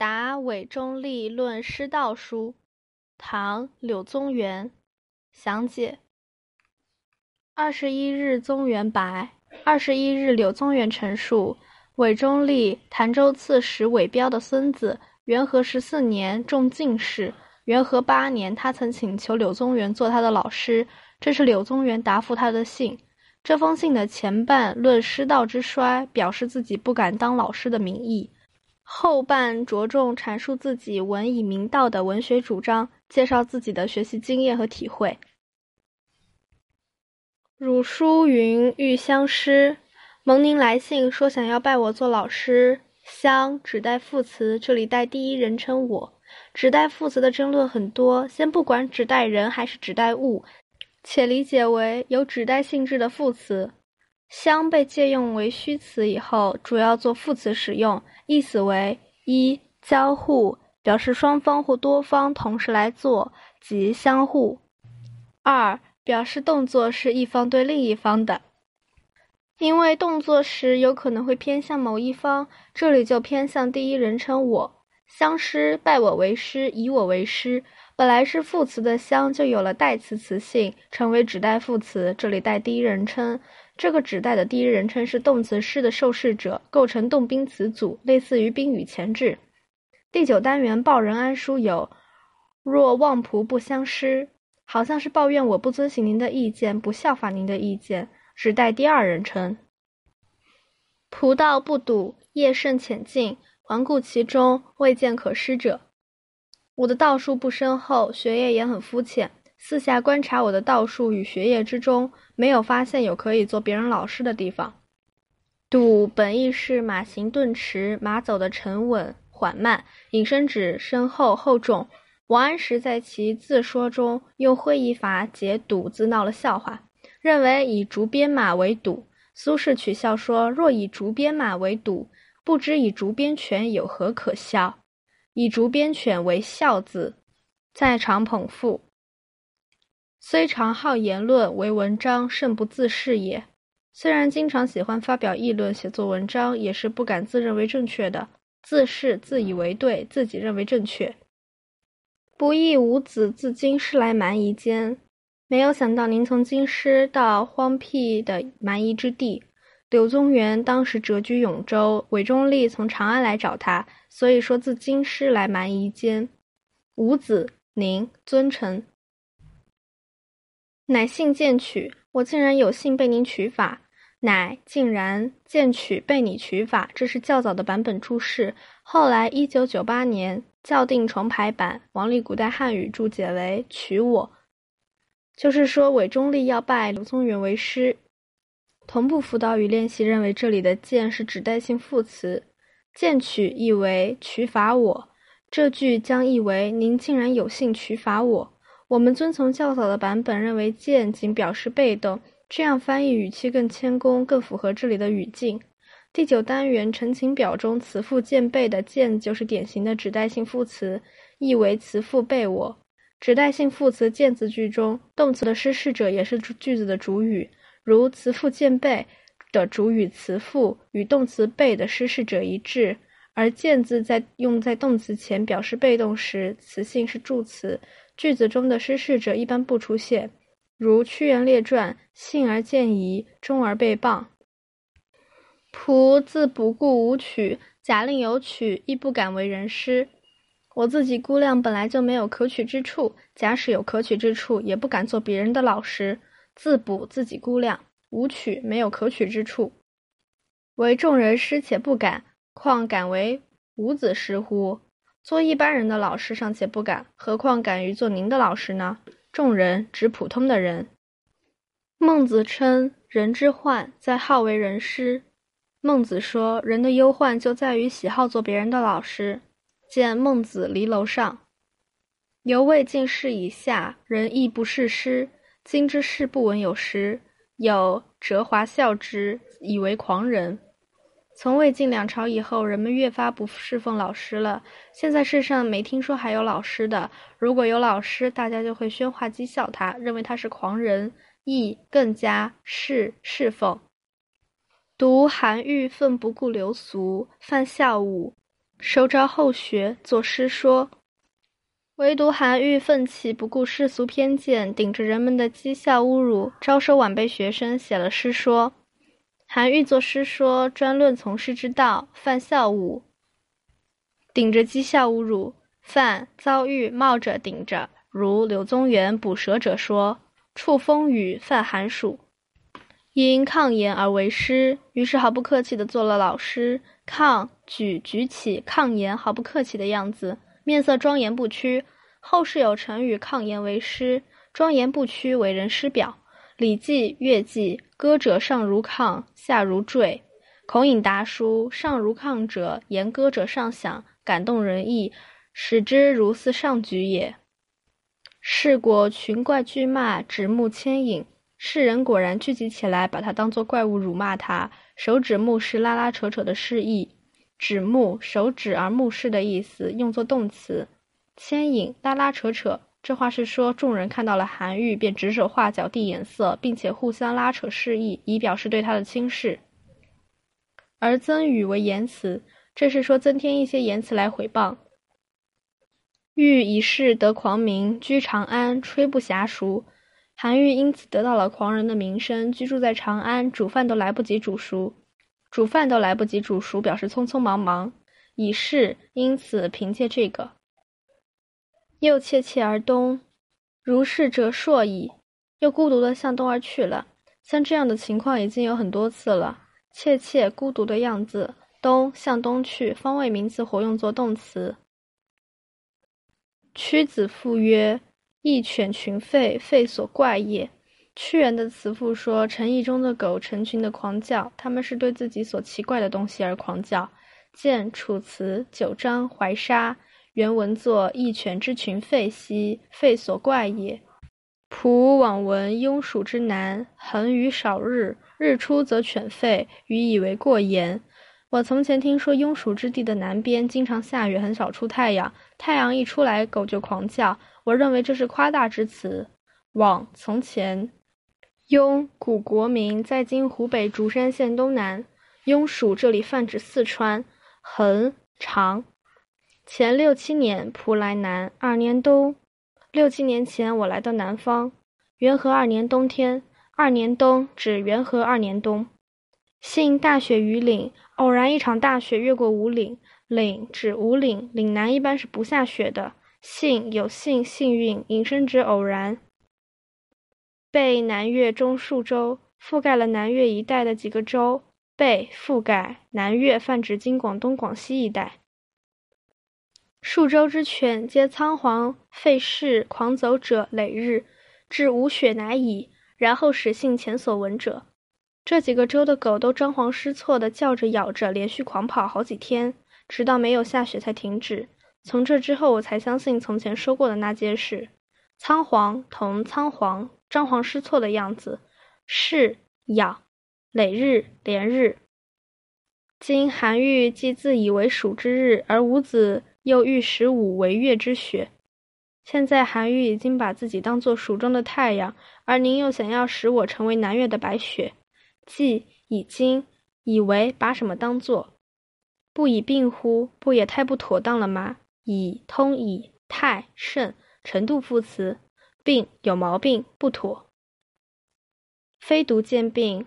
答韦中立论师道书，唐·柳宗元详解。二十一日，宗元白。二十一日，柳宗元陈述：韦中立，潭州刺史韦彪的孙子。元和十四年中进士。元和八年，他曾请求柳宗元做他的老师。这是柳宗元答复他的信。这封信的前半论师道之衰，表示自己不敢当老师的名义。后半着重阐述自己文以明道的文学主张，介绍自己的学习经验和体会。汝书云欲相师，蒙您来信说想要拜我做老师。相指代副词，这里带第一人称我。指代副词的争论很多，先不管指代人还是指代物，且理解为有指代性质的副词。相被借用为虚词以后，主要做副词使用，意思为：一、交互，表示双方或多方同时来做，即相互；二、表示动作是一方对另一方的，因为动作时有可能会偏向某一方，这里就偏向第一人称我。相师，拜我为师，以我为师。本来是副词的相，就有了代词词性，成为指代副词，这里带第一人称。这个指代的第一人称是动词师的受事者，构成动宾词组，类似于宾语前置。第九单元报任安书有“若望仆不相师”，好像是抱怨我不遵循您的意见，不效法您的意见，指代第二人称。仆道不笃，业甚浅近，环顾其中，未见可施者。我的道术不深厚，学业也很肤浅。四下观察我的道术与学业之中，没有发现有可以做别人老师的地方。笃本意是马行顿迟，马走的沉稳缓慢，引申指深厚厚重。王安石在其自说中用会意法解“笃”字闹了笑话，认为以竹鞭马为笃。苏轼取笑说：“若以竹鞭马为笃，不知以竹鞭犬有何可笑？以竹鞭犬为孝字，在场捧腹。”虽常好言论，为文章甚不自是也。虽然经常喜欢发表议论、写作文章，也是不敢自认为正确的，自是自以为对，自己认为正确。不义五子自京师来蛮夷间，没有想到您从京师到荒僻的蛮夷之地。柳宗元当时谪居永州，韦中立从长安来找他，所以说自京师来蛮夷间。五子，您尊称。乃幸见取，我竟然有幸被您取法。乃竟然见取被你取法，这是较早的版本注释。后来一九九八年校订重排版，王立古代汉语注解为取我，就是说韦中立要拜柳宗元为师。同步辅导与练习认为这里的见是指代性副词，见取意为取法我，这句将译为您竟然有幸取法我。我们遵从较早的版本，认为见仅表示被动，这样翻译语气更谦恭，更符合这里的语境。第九单元陈情表中词父见被的见就是典型的指代性副词，意为词父被我。指代性副词见字句中，动词的施事者也是句子的主语，如词父见被的主语词父与动词被的施事者一致，而见字在用在动词前表示被动时，词性是助词。句子中的失事者一般不出现，如《屈原列传》：“幸而见疑，终而被谤。”仆自不顾无取，假令有取，亦不敢为人师。我自己估量本来就没有可取之处，假使有可取之处，也不敢做别人的老师。自补自己估量，无取没有可取之处，为众人师且不敢，况敢为吾子师乎？做一般人的老师尚且不敢，何况敢于做您的老师呢？众人指普通的人。孟子称人之患在好为人师。孟子说，人的忧患就在于喜好做别人的老师。见《孟子离楼上》。犹未尽事以下，人亦不是师。今之事不闻有时，有折华笑之，以为狂人。从魏晋两朝以后，人们越发不侍奉老师了。现在世上没听说还有老师的。如果有老师，大家就会喧哗讥笑他，认为他是狂人，亦更加是侍奉。读韩愈奋不顾流俗，犯校务，收招后学，作诗说。唯独韩愈奋起，不顾世俗偏见，顶着人们的讥笑侮辱，招收晚辈学生，写了诗说。韩愈作诗说，专论从师之道，犯孝武，顶着讥笑侮辱，犯遭遇冒着顶着，如柳宗元捕蛇者说，触风雨，犯寒暑，因抗言而为师，于是毫不客气地做了老师。抗举举起抗言，毫不客气的样子。面色庄严不屈，后世有成语“抗言为师”，庄严不屈为人师表。《礼记·乐记》：“歌者上如抗，下如坠。”孔颖达书：“上如抗者，言歌者上响，感动人意，使之如似上举也。”是果群怪巨骂，指目牵引，世人果然聚集起来，把他当作怪物辱骂他。手指目视，拉拉扯扯的示意。指目手指而目视的意思，用作动词。牵引拉拉扯扯，这话是说众人看到了韩愈，便指手画脚递眼色，并且互相拉扯示意，以表示对他的轻视。而增语为言辞，这是说增添一些言辞来毁谤。欲以示得狂名，居长安，吹不暇熟。韩愈因此得到了狂人的名声，居住在长安，煮饭都来不及煮熟。煮饭都来不及煮熟，表示匆匆忙忙。以是，因此凭借这个，又切切而东，如是者硕矣。又孤独的向东而去了。像这样的情况已经有很多次了。切切孤独的样子，东向东去，方位名词活用作动词。屈子赋曰：“一犬群吠，吠所怪也。”屈原的词赋说：“城邑中的狗成群的狂叫，他们是对自己所奇怪的东西而狂叫。”见《楚辞·九章·怀沙》，原文作：“一犬之群吠兮，吠所怪也。”仆往闻庸蜀之南，恒于少日，日出则犬吠，予以为过言。我从前听说庸蜀之地的南边经常下雨，很少出太阳，太阳一出来，狗就狂叫。我认为这是夸大之词。往从前。庸，古国名，在今湖北竹山县东南。庸蜀这里泛指四川。恒，长。前六七年，仆来南。二年冬，六七年前我来到南方。元和二年冬天，二年冬指元和二年冬。幸大雪于岭，偶然一场大雪越过五岭。岭指五岭，岭南一般是不下雪的。幸有幸，幸运，引申指偶然。被南越中数州覆盖了南越一带的几个州，被覆盖南越泛指今广东、广西一带。数州之犬皆仓皇废市，狂走者累日，至无雪乃已。然后始信前所闻者。这几个州的狗都张皇失措地叫着、咬着，连续狂跑好几天，直到没有下雪才停止。从这之后，我才相信从前说过的那件事。仓皇同仓皇。张皇失措的样子，是咬累日连日。今韩愈既自以为蜀之日，而伍子又欲使午为月之雪。现在韩愈已经把自己当做蜀中的太阳，而您又想要使我成为南越的白雪。既已经以为把什么当做？不以病乎？不也太不妥当了吗？以通以太甚程度副词。病有毛病不妥，非独见病，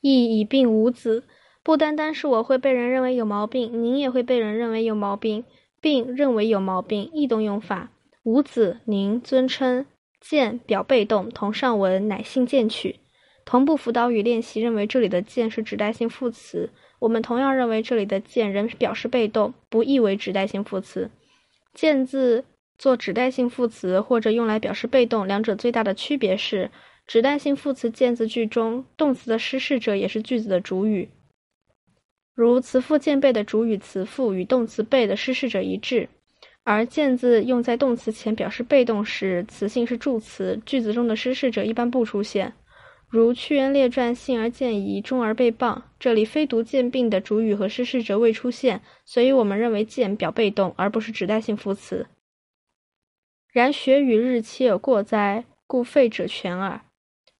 亦以病无子。不单单是我会被人认为有毛病，您也会被人认为有毛病。病认为有毛病，异动用法。无子，您尊称。见表被动，同上文乃性见取。同步辅导与练习认为这里的见是指代性副词，我们同样认为这里的见仍表示被动，不意为指代性副词。见字。做指代性副词或者用来表示被动，两者最大的区别是，指代性副词见字句中，动词的施事者也是句子的主语。如词父见被的主语词父与动词被的施事者一致，而见字用在动词前表示被动时，词性是助词，句子中的施事者一般不出现。如《屈原列传》幸而见疑，终而被谤，这里非独见病的主语和施事者未出现，所以我们认为见表被动，而不是指代性副词。然雪与日岂有过哉？故废者全耳。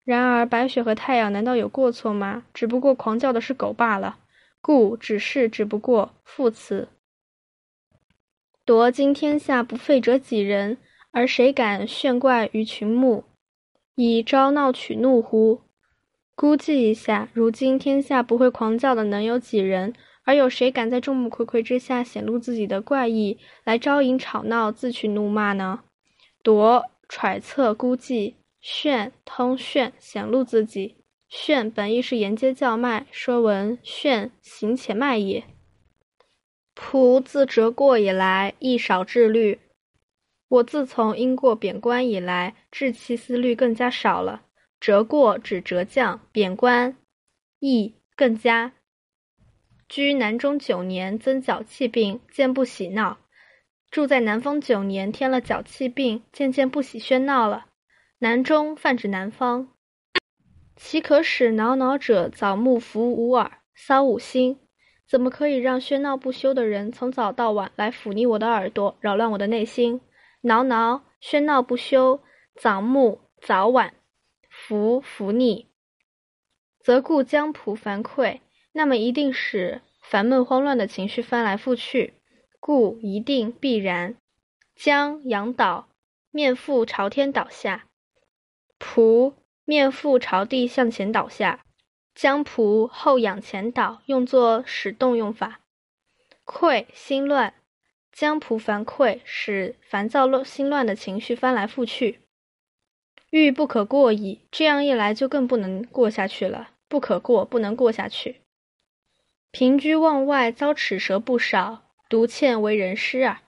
然而白雪和太阳难道有过错吗？只不过狂叫的是狗罢了。故只是只不过副词。夺今天下不废者几人？而谁敢炫怪于群目，以招闹取怒乎？估计一下，如今天下不会狂叫的能有几人？而有谁敢在众目睽睽之下显露自己的怪异，来招引吵闹，自取怒骂呢？夺揣测估计，炫通炫显露自己。炫本意是沿街叫卖，说文炫行且卖也。仆自折过以来，亦少致虑。我自从因过贬官以来，治气思虑更加少了。折过指折将，贬官亦更加。居南中九年，增脚气病，渐不喜闹。住在南方九年，添了脚气病，渐渐不喜喧闹了。南中泛指南方，岂可使挠挠者早暮服吾耳，骚吾心？怎么可以让喧闹不休的人从早到晚来抚逆我的耳朵，扰乱我的内心？挠挠，喧闹不休；早暮，早晚；服服逆，则故江浦烦溃。那么一定使烦闷慌乱的情绪翻来覆去，故一定必然。将仰倒，面覆朝天倒下；仆面腹朝地向前倒下。将仆后仰前倒，用作使动用法。溃，心乱。将仆烦溃，使烦躁乱心乱的情绪翻来覆去。欲不可过矣，这样一来就更不能过下去了。不可过，不能过下去。平居望外，遭齿舌不少，独欠为人师啊。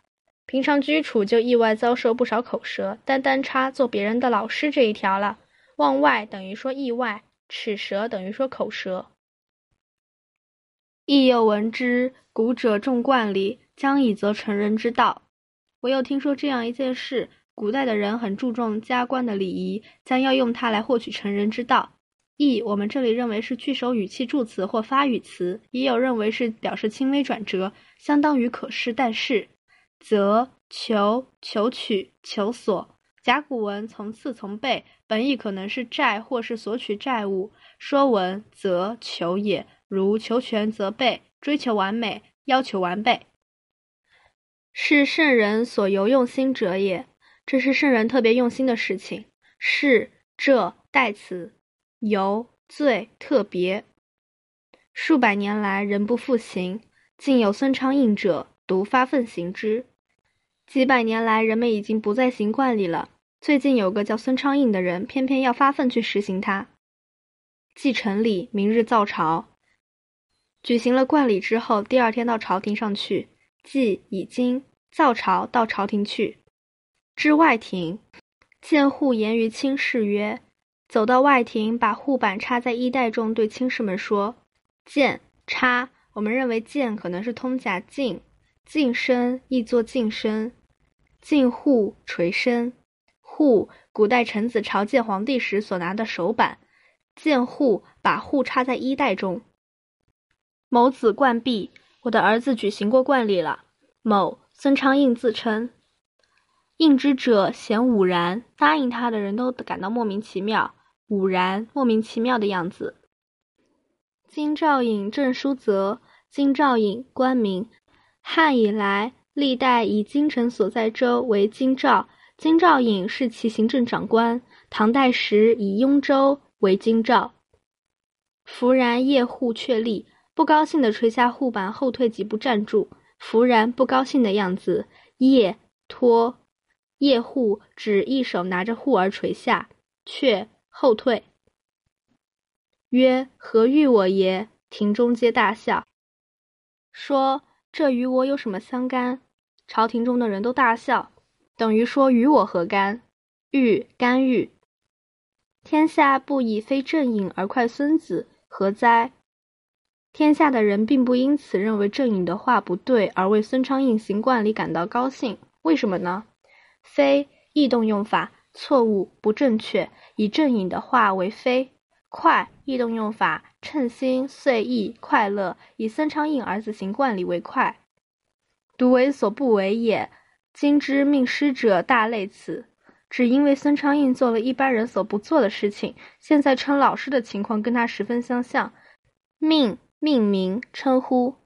平常居处就意外遭受不少口舌，单单差做别人的老师这一条了。望外等于说意外。齿舌等于说口舌，亦又闻之，古者重冠礼，将以则成人之道。我又听说这样一件事：古代的人很注重加冠的礼仪，将要用它来获取成人之道。亦我们这里认为是句首语气助词或发语词，也有认为是表示轻微转折，相当于可是但是。则求求取求索。甲骨文从次从备，本意可能是债或是索取债务。说文则求也，如求全则备，追求完美，要求完备，是圣人所尤用心者也。这是圣人特别用心的事情。是这代词，尤最特别。数百年来人不复行，竟有孙昌应者独发奋行之。几百年来，人们已经不再行冠礼了。最近有个叫孙昌印的人，偏偏要发奋去实行它。祭成礼，明日造朝。举行了冠礼之后，第二天到朝廷上去，祭已经造朝到朝廷去。至外廷，见户言于卿士曰：“走到外廷，把护板插在衣带中，对卿士们说：‘见插。’我们认为‘见’可能是通假进，晋身亦作晋身。”进户垂身，户古代臣子朝见皇帝时所拿的手板，见户把户插在衣袋中。某子冠璧，我的儿子举行过冠礼了。某孙昌应自称，应之者嫌忤然，答应他的人都感到莫名其妙，忤然莫名其妙的样子。金兆尹郑书泽，金兆尹官名，汉以来。历代以京城所在州为京兆，京兆尹是其行政长官。唐代时以雍州为京兆。弗然叶护确立，不高兴地垂下护板，后退几步站住。弗然不高兴的样子。叶托叶护只一手拿着护而垂下，却后退。曰：“何欲我耶？”庭中皆大笑，说。这与我有什么相干？朝廷中的人都大笑，等于说与我何干？欲干预，天下不以非正尹而快孙子，何哉？天下的人并不因此认为正尹的话不对而为孙昌印行冠礼感到高兴，为什么呢？非异动用法，错误不正确，以正尹的话为非。快异动用法，称心遂意快乐，以孙昌印儿子行冠礼为快，独为所不为也。今之命师者大类此，只因为孙昌印做了一般人所不做的事情。现在称老师的情况跟他十分相像，命命名称呼